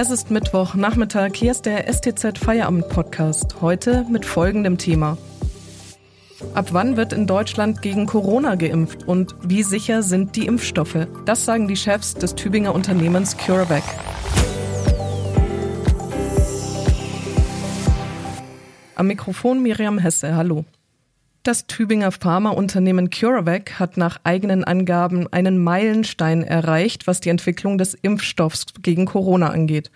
Es ist Mittwoch, Nachmittag. Hier ist der STZ Feierabend Podcast. Heute mit folgendem Thema. Ab wann wird in Deutschland gegen Corona geimpft und wie sicher sind die Impfstoffe? Das sagen die Chefs des Tübinger Unternehmens CureVac. Am Mikrofon Miriam Hesse, hallo. Das Tübinger Pharmaunternehmen CureVac hat nach eigenen Angaben einen Meilenstein erreicht, was die Entwicklung des Impfstoffs gegen Corona angeht.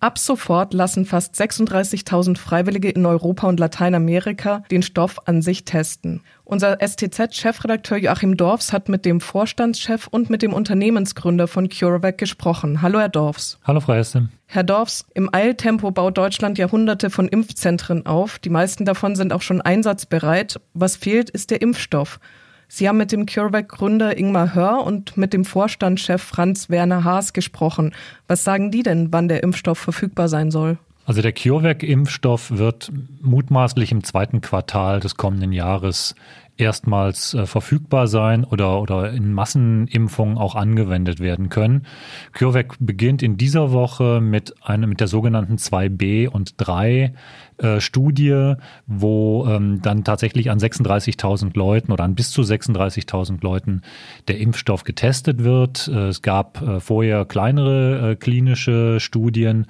Ab sofort lassen fast 36.000 Freiwillige in Europa und Lateinamerika den Stoff an sich testen. Unser STZ-Chefredakteur Joachim Dorfs hat mit dem Vorstandschef und mit dem Unternehmensgründer von CureVac gesprochen. Hallo, Herr Dorfs. Hallo, Frau Hesse. Herr Dorfs, im Eiltempo baut Deutschland Jahrhunderte von Impfzentren auf. Die meisten davon sind auch schon einsatzbereit. Was fehlt, ist der Impfstoff. Sie haben mit dem CureVac-Gründer Ingmar Hör und mit dem Vorstandschef Franz Werner Haas gesprochen. Was sagen die denn, wann der Impfstoff verfügbar sein soll? Also der CureVac-Impfstoff wird mutmaßlich im zweiten Quartal des kommenden Jahres erstmals äh, verfügbar sein oder, oder in Massenimpfungen auch angewendet werden können. CureVac beginnt in dieser Woche mit einem, mit der sogenannten 2b und 3 äh, Studie, wo ähm, dann tatsächlich an 36.000 Leuten oder an bis zu 36.000 Leuten der Impfstoff getestet wird. Äh, es gab äh, vorher kleinere äh, klinische Studien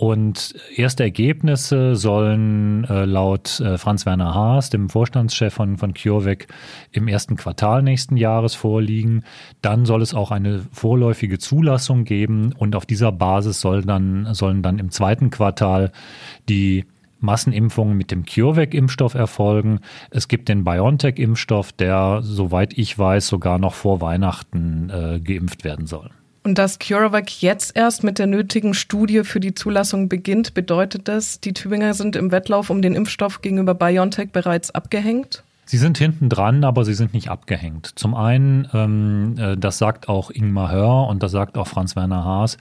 und erste Ergebnisse sollen äh, laut äh, Franz-Werner Haas, dem Vorstandschef von, von CureVac, im ersten Quartal nächsten Jahres vorliegen. Dann soll es auch eine vorläufige Zulassung geben und auf dieser Basis soll dann, sollen dann im zweiten Quartal die Massenimpfungen mit dem CureVac-Impfstoff erfolgen. Es gibt den BioNTech-Impfstoff, der, soweit ich weiß, sogar noch vor Weihnachten äh, geimpft werden soll. Und dass CureVac jetzt erst mit der nötigen Studie für die Zulassung beginnt, bedeutet das, die Tübinger sind im Wettlauf um den Impfstoff gegenüber BioNTech bereits abgehängt? Sie sind hinten dran, aber sie sind nicht abgehängt. Zum einen, ähm, äh, das sagt auch Ingmar Hör und das sagt auch Franz-Werner Haas,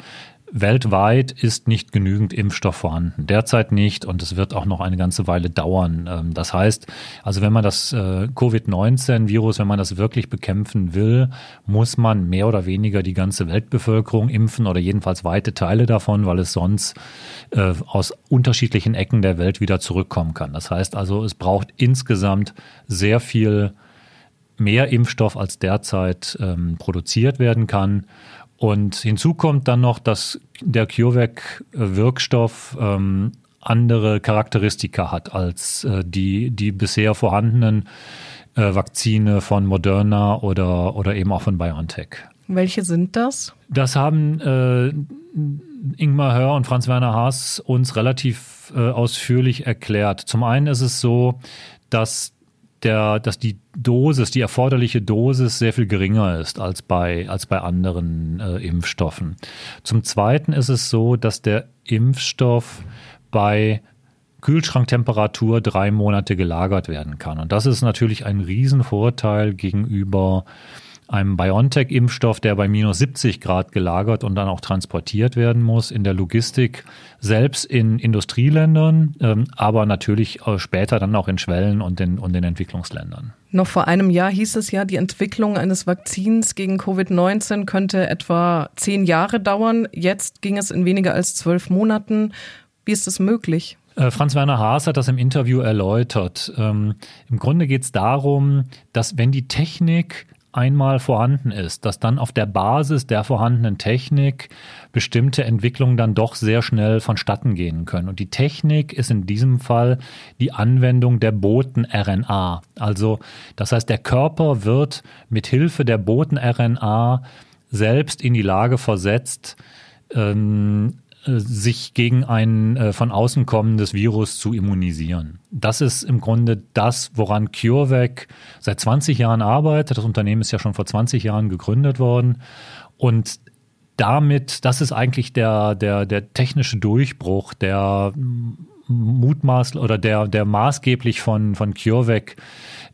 Weltweit ist nicht genügend Impfstoff vorhanden. Derzeit nicht und es wird auch noch eine ganze Weile dauern. Ähm, das heißt, also wenn man das äh, Covid-19-Virus, wenn man das wirklich bekämpfen will, muss man mehr oder weniger die ganze Weltbevölkerung impfen oder jedenfalls weite Teile davon, weil es sonst äh, aus unterschiedlichen Ecken der Welt wieder zurückkommen kann. Das heißt also, es braucht insgesamt sehr viel mehr Impfstoff als derzeit ähm, produziert werden kann. Und hinzu kommt dann noch, dass der CureVac-Wirkstoff ähm, andere Charakteristika hat als äh, die, die bisher vorhandenen äh, Vakzine von Moderna oder, oder eben auch von BioNTech. Welche sind das? Das haben äh, Ingmar Hör und Franz-Werner Haas uns relativ äh, ausführlich erklärt. Zum einen ist es so, dass der, dass die Dosis, die erforderliche Dosis sehr viel geringer ist als bei, als bei anderen äh, Impfstoffen. Zum Zweiten ist es so, dass der Impfstoff bei Kühlschranktemperatur drei Monate gelagert werden kann. Und das ist natürlich ein Riesenvorteil gegenüber einem BioNTech-Impfstoff, der bei minus 70 Grad gelagert und dann auch transportiert werden muss in der Logistik, selbst in Industrieländern, ähm, aber natürlich äh, später dann auch in Schwellen und in, und in Entwicklungsländern. Noch vor einem Jahr hieß es ja, die Entwicklung eines Vakzins gegen Covid-19 könnte etwa zehn Jahre dauern. Jetzt ging es in weniger als zwölf Monaten. Wie ist es möglich? Äh, Franz-Werner Haas hat das im Interview erläutert. Ähm, Im Grunde geht es darum, dass wenn die Technik einmal vorhanden ist, dass dann auf der Basis der vorhandenen Technik bestimmte Entwicklungen dann doch sehr schnell vonstatten gehen können. Und die Technik ist in diesem Fall die Anwendung der Boten-RNA. Also, das heißt, der Körper wird mit Hilfe der Boten-RNA selbst in die Lage versetzt, ähm, äh, sich gegen ein äh, von außen kommendes Virus zu immunisieren. Das ist im Grunde das, woran CureVac seit 20 Jahren arbeitet. Das Unternehmen ist ja schon vor 20 Jahren gegründet worden. Und damit, das ist eigentlich der, der, der technische Durchbruch, der mutmaß oder der, der maßgeblich von, von CureVac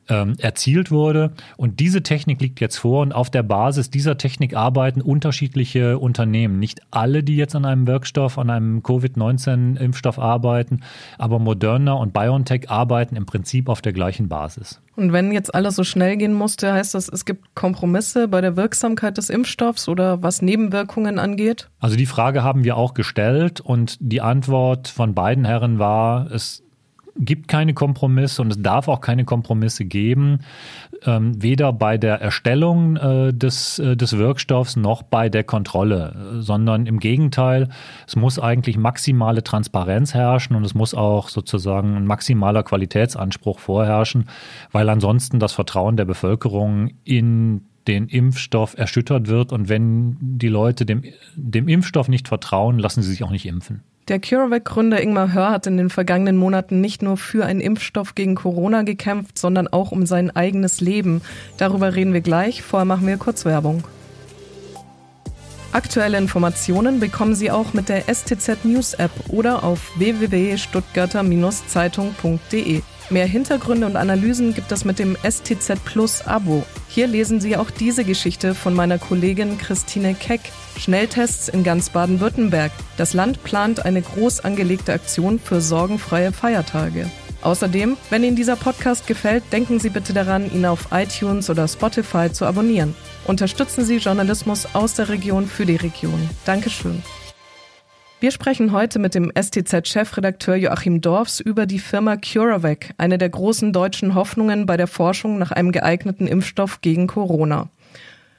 ähm, erzielt wurde. Und diese Technik liegt jetzt vor und auf der Basis dieser Technik arbeiten unterschiedliche Unternehmen. Nicht alle, die jetzt an einem Wirkstoff, an einem Covid-19-Impfstoff arbeiten, aber Moderna und BioNTech arbeiten im Prinzip auf der gleichen Basis. Und wenn jetzt alles so schnell gehen musste, heißt das, es gibt Kompromisse bei der Wirksamkeit des Impfstoffs oder was Nebenwirkungen angeht? Also die Frage haben wir auch gestellt und die Antwort von beiden Herren war, es gibt keine Kompromisse und es darf auch keine Kompromisse geben, ähm, weder bei der Erstellung äh, des, äh, des Wirkstoffs noch bei der Kontrolle, sondern im Gegenteil, es muss eigentlich maximale Transparenz herrschen und es muss auch sozusagen ein maximaler Qualitätsanspruch vorherrschen, weil ansonsten das Vertrauen der Bevölkerung in den Impfstoff erschüttert wird und wenn die Leute dem, dem Impfstoff nicht vertrauen, lassen sie sich auch nicht impfen. Der CureVac-Gründer Ingmar Hör hat in den vergangenen Monaten nicht nur für einen Impfstoff gegen Corona gekämpft, sondern auch um sein eigenes Leben. Darüber reden wir gleich. Vorher machen wir kurz Werbung. Aktuelle Informationen bekommen Sie auch mit der STZ News App oder auf www.stuttgarter-zeitung.de. Mehr Hintergründe und Analysen gibt es mit dem STZ Plus Abo. Hier lesen Sie auch diese Geschichte von meiner Kollegin Christine Keck. Schnelltests in ganz Baden-Württemberg. Das Land plant eine groß angelegte Aktion für sorgenfreie Feiertage. Außerdem, wenn Ihnen dieser Podcast gefällt, denken Sie bitte daran, ihn auf iTunes oder Spotify zu abonnieren. Unterstützen Sie Journalismus aus der Region für die Region. Dankeschön. Wir sprechen heute mit dem STZ-Chefredakteur Joachim Dorfs über die Firma CureVac, eine der großen deutschen Hoffnungen bei der Forschung nach einem geeigneten Impfstoff gegen Corona.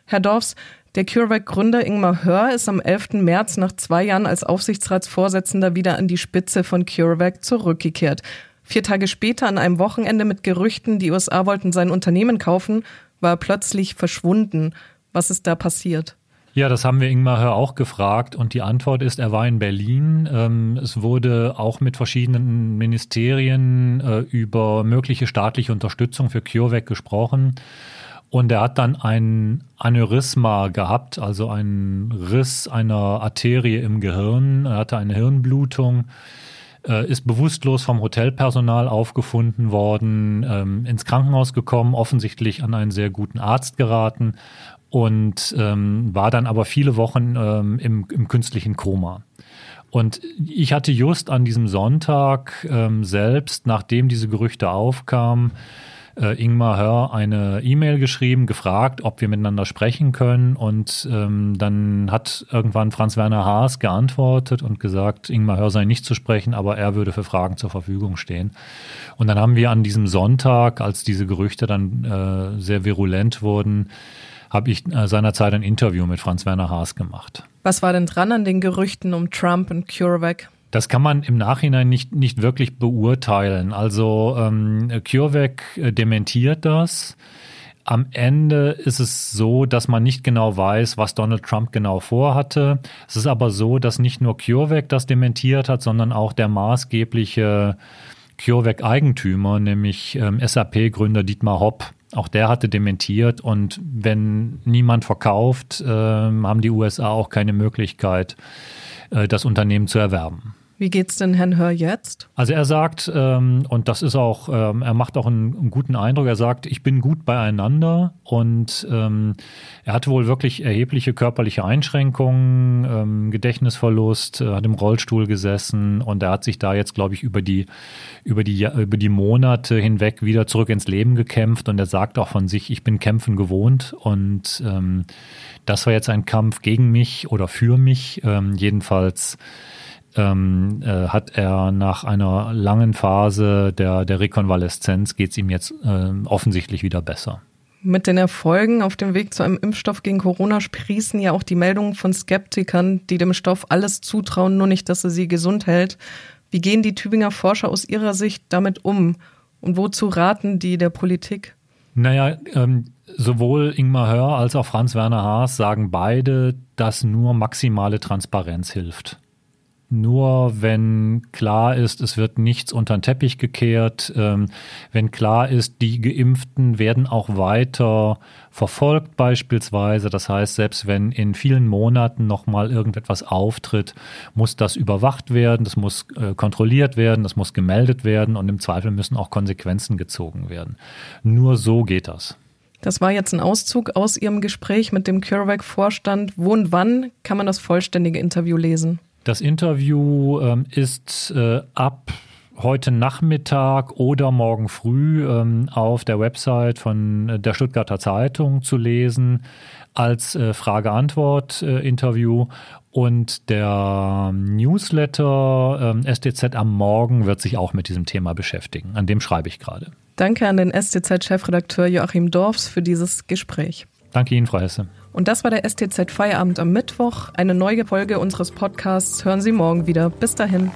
Herr Dorfs, der CureVac-Gründer Ingmar Hör ist am 11. März nach zwei Jahren als Aufsichtsratsvorsitzender wieder an die Spitze von CureVac zurückgekehrt. Vier Tage später, an einem Wochenende mit Gerüchten, die USA wollten sein Unternehmen kaufen, war er plötzlich verschwunden. Was ist da passiert? Ja, das haben wir Ingmar Hör auch gefragt und die Antwort ist, er war in Berlin. Ähm, es wurde auch mit verschiedenen Ministerien äh, über mögliche staatliche Unterstützung für CureVac gesprochen. Und er hat dann ein Aneurysma gehabt, also einen Riss einer Arterie im Gehirn. Er hatte eine Hirnblutung, äh, ist bewusstlos vom Hotelpersonal aufgefunden worden, ähm, ins Krankenhaus gekommen, offensichtlich an einen sehr guten Arzt geraten und ähm, war dann aber viele Wochen ähm, im, im künstlichen Koma. Und ich hatte just an diesem Sonntag ähm, selbst, nachdem diese Gerüchte aufkamen, äh, Ingmar Hör eine E-Mail geschrieben, gefragt, ob wir miteinander sprechen können. Und ähm, dann hat irgendwann Franz-Werner Haas geantwortet und gesagt, Ingmar Hör sei nicht zu sprechen, aber er würde für Fragen zur Verfügung stehen. Und dann haben wir an diesem Sonntag, als diese Gerüchte dann äh, sehr virulent wurden, habe ich äh, seinerzeit ein Interview mit Franz-Werner Haas gemacht. Was war denn dran an den Gerüchten um Trump und CureVac? Das kann man im Nachhinein nicht, nicht wirklich beurteilen. Also ähm, CureVac äh, dementiert das. Am Ende ist es so, dass man nicht genau weiß, was Donald Trump genau vorhatte. Es ist aber so, dass nicht nur CureVac das dementiert hat, sondern auch der maßgebliche CureVac-Eigentümer, nämlich ähm, SAP-Gründer Dietmar Hopp. Auch der hatte dementiert und wenn niemand verkauft, äh, haben die USA auch keine Möglichkeit, äh, das Unternehmen zu erwerben. Wie geht's denn Herrn Hör jetzt? Also er sagt, ähm, und das ist auch, ähm, er macht auch einen, einen, guten Eindruck, er sagt, ich bin gut beieinander und ähm, er hatte wohl wirklich erhebliche körperliche Einschränkungen, ähm, Gedächtnisverlust, äh, hat im Rollstuhl gesessen und er hat sich da jetzt, glaube ich, über die, über die, über die Monate hinweg wieder zurück ins Leben gekämpft und er sagt auch von sich, ich bin kämpfen gewohnt und ähm, das war jetzt ein Kampf gegen mich oder für mich, ähm, jedenfalls ähm, äh, hat er nach einer langen Phase der, der Rekonvaleszenz geht es ihm jetzt äh, offensichtlich wieder besser. Mit den Erfolgen auf dem Weg zu einem Impfstoff gegen Corona sprießen ja auch die Meldungen von Skeptikern, die dem Stoff alles zutrauen, nur nicht, dass er sie gesund hält. Wie gehen die Tübinger Forscher aus ihrer Sicht damit um? Und wozu raten die der Politik? Naja, ähm, sowohl Ingmar Hör als auch Franz Werner Haas sagen beide, dass nur maximale Transparenz hilft. Nur wenn klar ist, es wird nichts unter den Teppich gekehrt, ähm, wenn klar ist, die Geimpften werden auch weiter verfolgt beispielsweise. Das heißt, selbst wenn in vielen Monaten nochmal irgendetwas auftritt, muss das überwacht werden, das muss äh, kontrolliert werden, das muss gemeldet werden und im Zweifel müssen auch Konsequenzen gezogen werden. Nur so geht das. Das war jetzt ein Auszug aus Ihrem Gespräch mit dem CureVac-Vorstand. Wo und wann kann man das vollständige Interview lesen? Das Interview ähm, ist äh, ab heute Nachmittag oder morgen früh ähm, auf der Website von äh, der Stuttgarter Zeitung zu lesen als äh, Frage-Antwort-Interview. Äh, und der Newsletter ähm, STZ am Morgen wird sich auch mit diesem Thema beschäftigen. An dem schreibe ich gerade. Danke an den STZ-Chefredakteur Joachim Dorfs für dieses Gespräch. Danke Ihnen, Frau Hesse. Und das war der STZ Feierabend am Mittwoch. Eine neue Folge unseres Podcasts hören Sie morgen wieder. Bis dahin.